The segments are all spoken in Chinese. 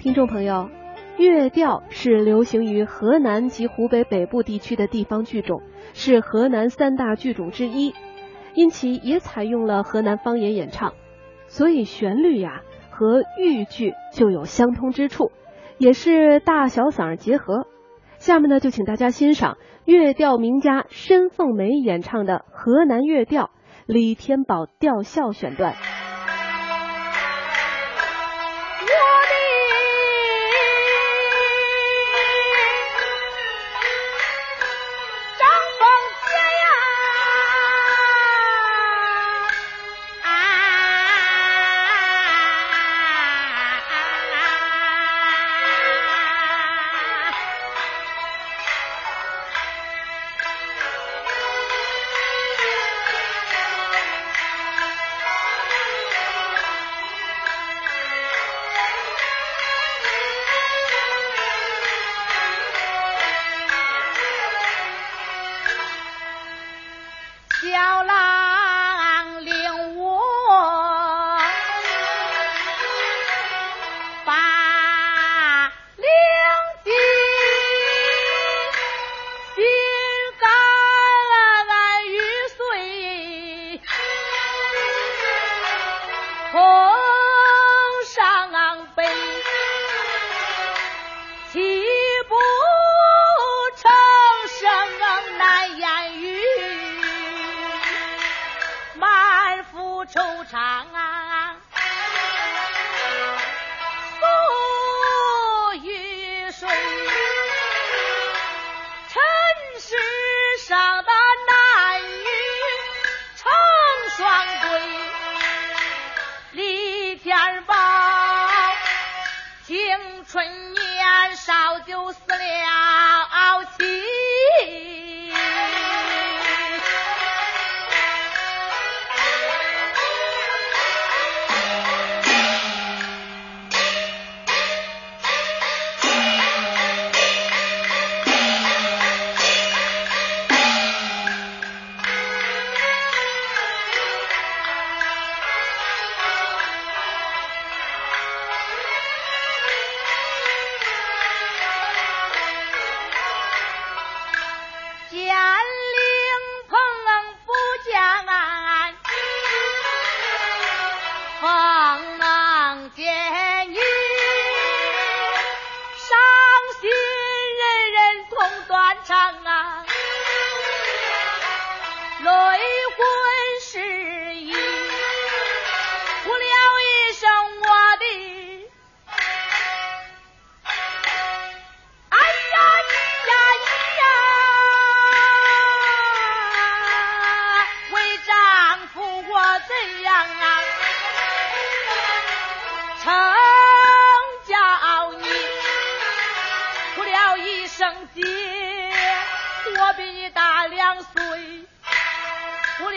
听众朋友，乐调是流行于河南及湖北北部地区的地方剧种，是河南三大剧种之一，因其也采用了河南方言演唱，所以旋律呀和豫剧就有相通之处，也是大小嗓结合。下面呢，就请大家欣赏乐调名家申凤梅演唱的河南乐调《李天宝吊孝》选段。惆怅啊。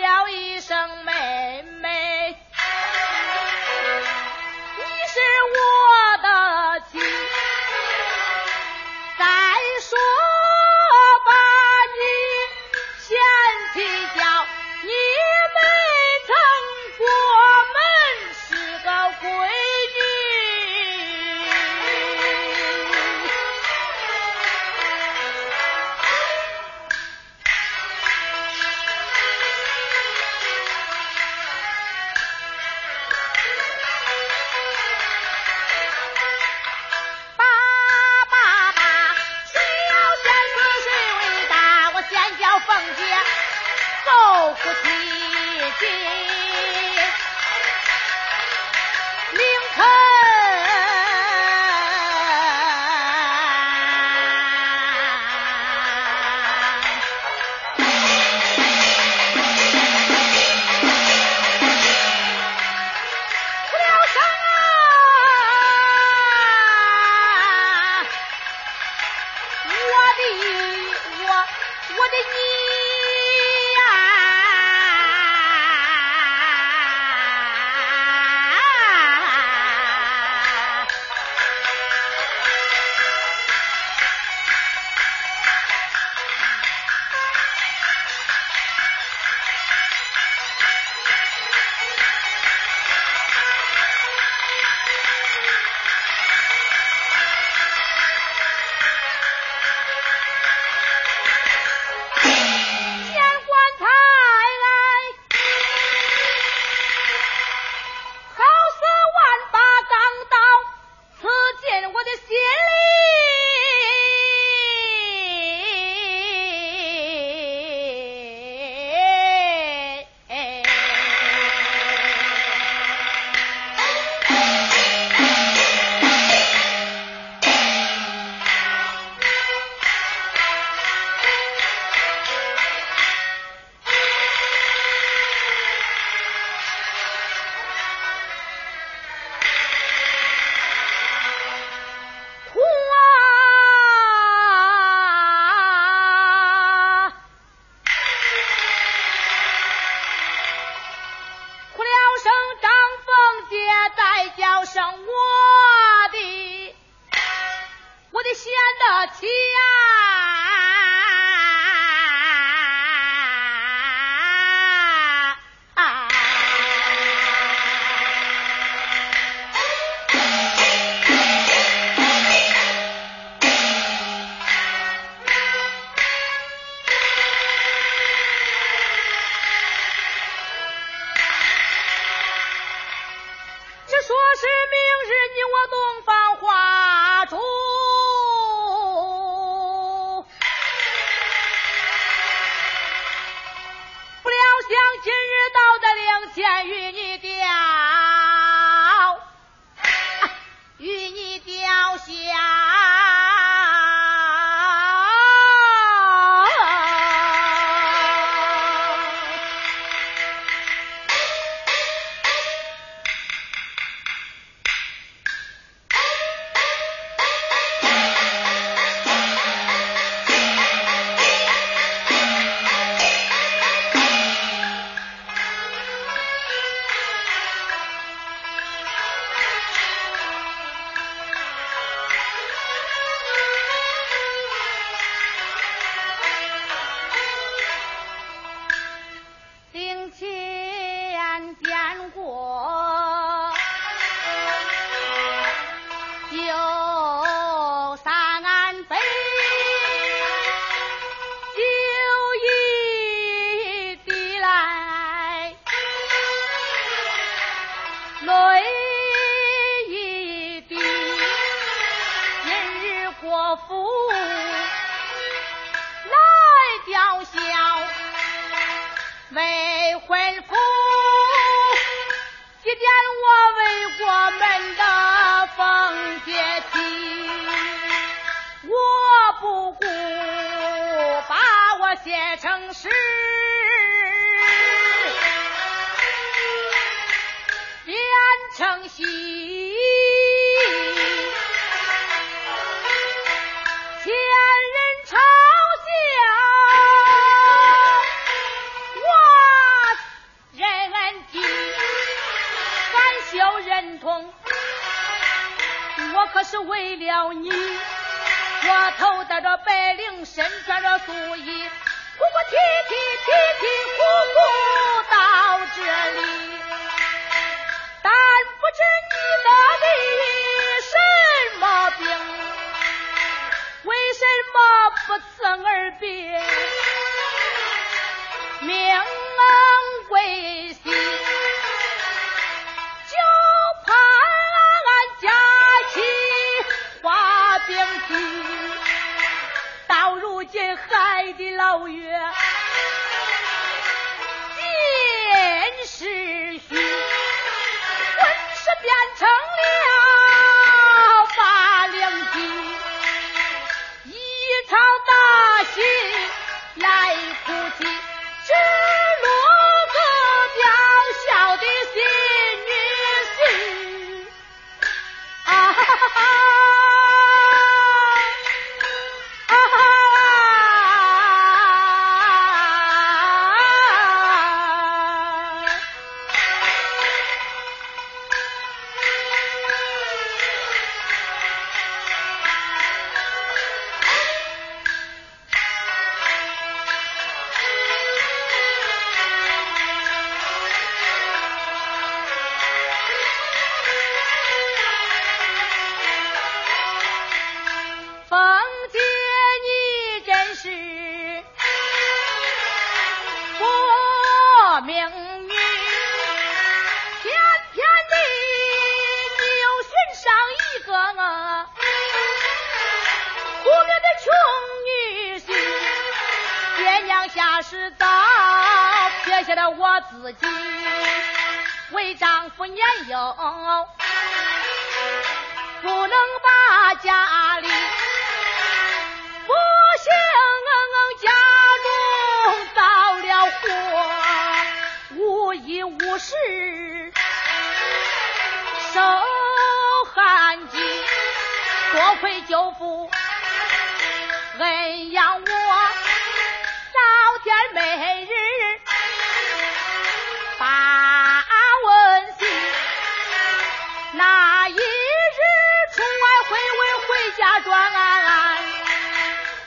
叫一声妹妹。苦命的穷女婿爹娘下世早撇下了我自己为丈夫年幼不能把家里不幸家中遭了祸无衣无食受寒饥多亏舅父恩养我早点每日把问心那一日出外回文回家转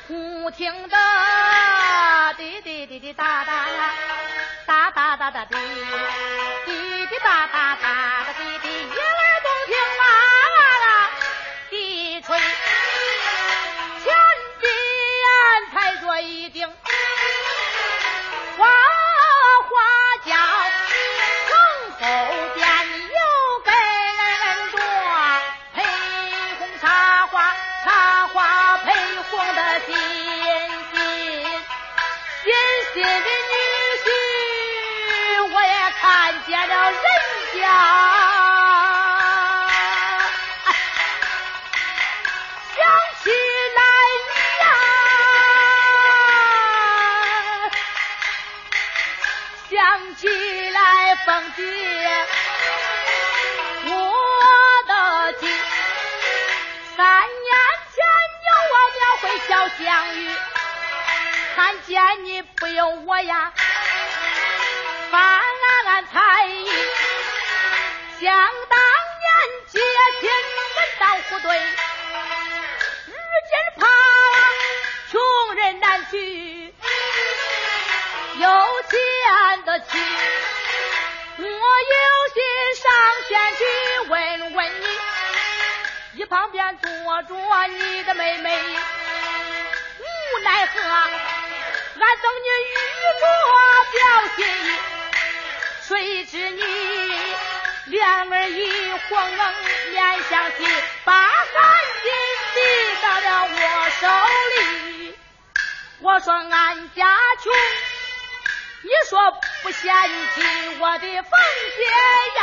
忽听得滴滴滴滴答答答答答答滴。的相遇，看见你不由我呀，翻才艺，想当年街亲门当户对。如今怕穷人难娶，有钱的娶。我有心上前去问问你，一旁边坐着你的妹妹，奈何，俺等你玉镯表心意，谁知你脸儿一晃面相急，把感情递到了我手里。我说俺家穷，你说不嫌弃我的凤姐呀？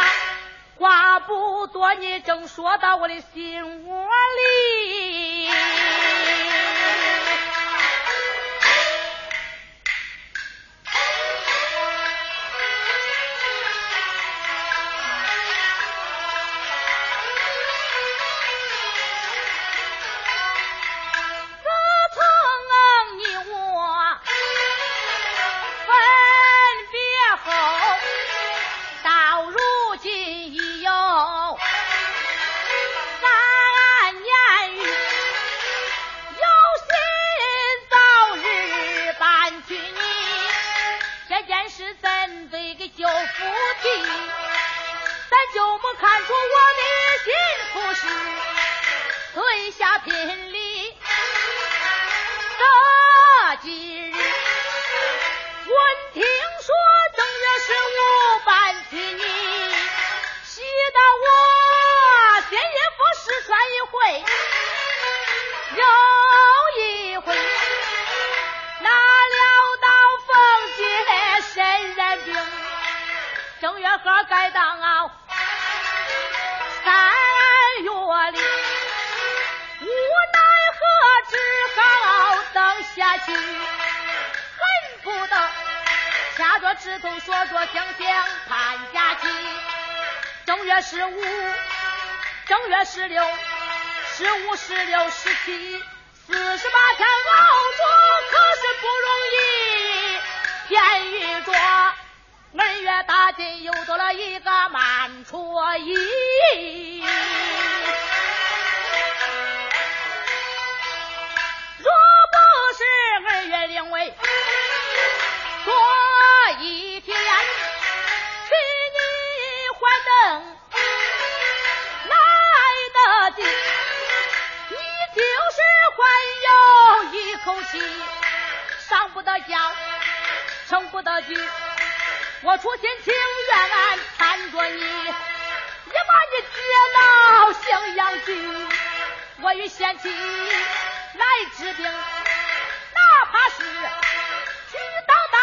话不多，你正说到我的心窝里。正月盒该当啊三月里。无奈何，只好等下去，恨不得掐着指头说说想想盼假期。正月十五，正月十六，十五、十六、十七，四十八天熬着，可是不容易。天遇着大进，又多了一个满戳衣。若不是二月令位，过一天比你还灯来得及，你就是还有一口气，上不得轿，成不得局。我出心情愿缠着你，也把你接到襄阳去。我与贤妻来治病，哪怕是去当当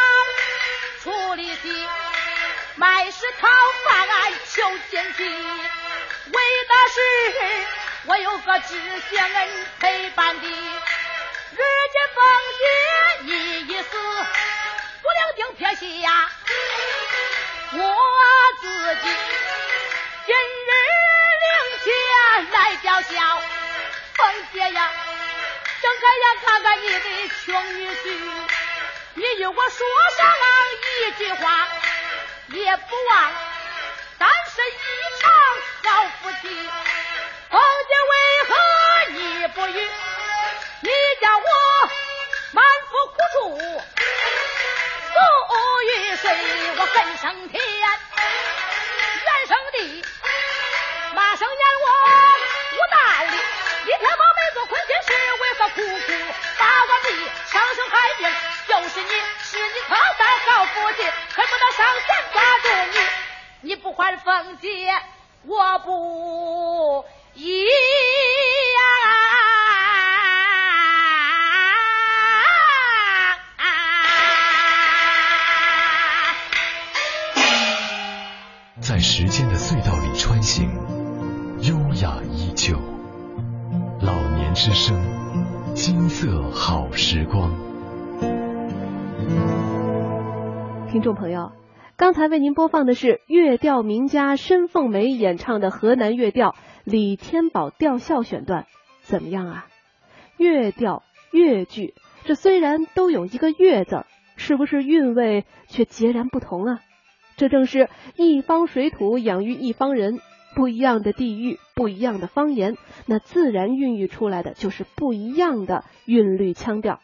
处理的，卖是讨饭求亲戚，为的是我有个知心人陪伴的。如今凤姐已已死，不良定撇下我自己。今日领钱来叫嚣，凤姐呀，睁开眼看看你的穷女婿，你与我说上一句话，也不忘咱是一场好夫妻。凤姐为何你不语？你叫我满腹苦楚对我恨上天怨上地骂声怨我无道理你天妈没做亏心事为何苦苦把我逼伤生害命又是你是你操三好父亲恨不得上前抓住你。你不还凤姐我不色好时光。听众朋友。刚才为您播放的是乐调名家申凤梅演唱的河南乐调《李天宝吊孝》选段，怎么样啊？乐调、乐句，这虽然都有一个“乐”字，是不是韵味却截然不同啊？这正是一方水土养育一方人，不一样的地域，不一样的方言，那自然孕育出来的就是不一样的韵律腔调。